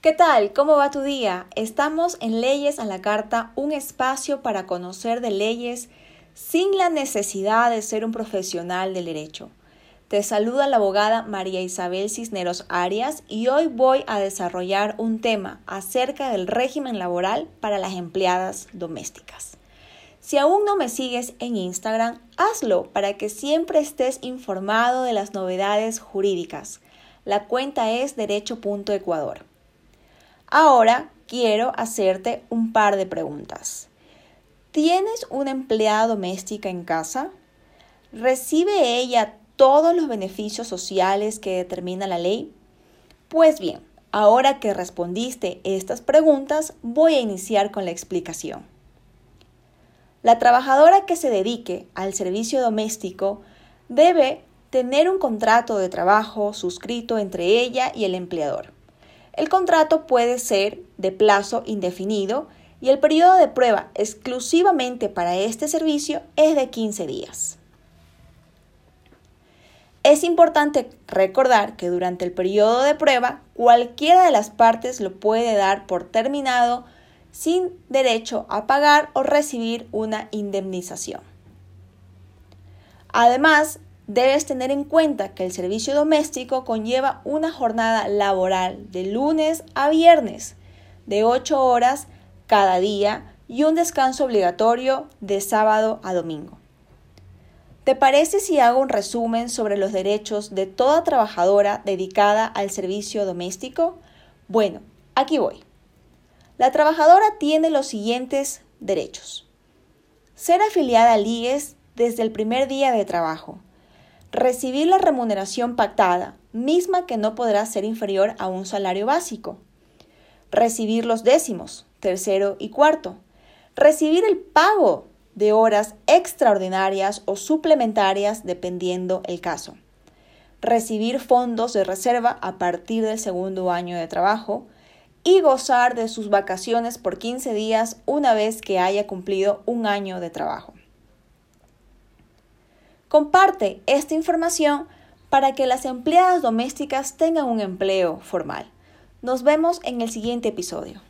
¿Qué tal? ¿Cómo va tu día? Estamos en Leyes a la Carta, un espacio para conocer de leyes sin la necesidad de ser un profesional del derecho. Te saluda la abogada María Isabel Cisneros Arias y hoy voy a desarrollar un tema acerca del régimen laboral para las empleadas domésticas. Si aún no me sigues en Instagram, hazlo para que siempre estés informado de las novedades jurídicas. La cuenta es derecho.ecuador. Ahora quiero hacerte un par de preguntas. ¿Tienes una empleada doméstica en casa? ¿Recibe ella todos los beneficios sociales que determina la ley? Pues bien, ahora que respondiste estas preguntas, voy a iniciar con la explicación. La trabajadora que se dedique al servicio doméstico debe tener un contrato de trabajo suscrito entre ella y el empleador. El contrato puede ser de plazo indefinido y el periodo de prueba exclusivamente para este servicio es de 15 días. Es importante recordar que durante el periodo de prueba cualquiera de las partes lo puede dar por terminado sin derecho a pagar o recibir una indemnización. Además, debes tener en cuenta que el servicio doméstico conlleva una jornada laboral de lunes a viernes de 8 horas cada día y un descanso obligatorio de sábado a domingo. ¿Te parece si hago un resumen sobre los derechos de toda trabajadora dedicada al servicio doméstico? Bueno, aquí voy. La trabajadora tiene los siguientes derechos. Ser afiliada al IES desde el primer día de trabajo recibir la remuneración pactada, misma que no podrá ser inferior a un salario básico, recibir los décimos, tercero y cuarto, recibir el pago de horas extraordinarias o suplementarias dependiendo el caso, recibir fondos de reserva a partir del segundo año de trabajo y gozar de sus vacaciones por 15 días una vez que haya cumplido un año de trabajo. Comparte esta información para que las empleadas domésticas tengan un empleo formal. Nos vemos en el siguiente episodio.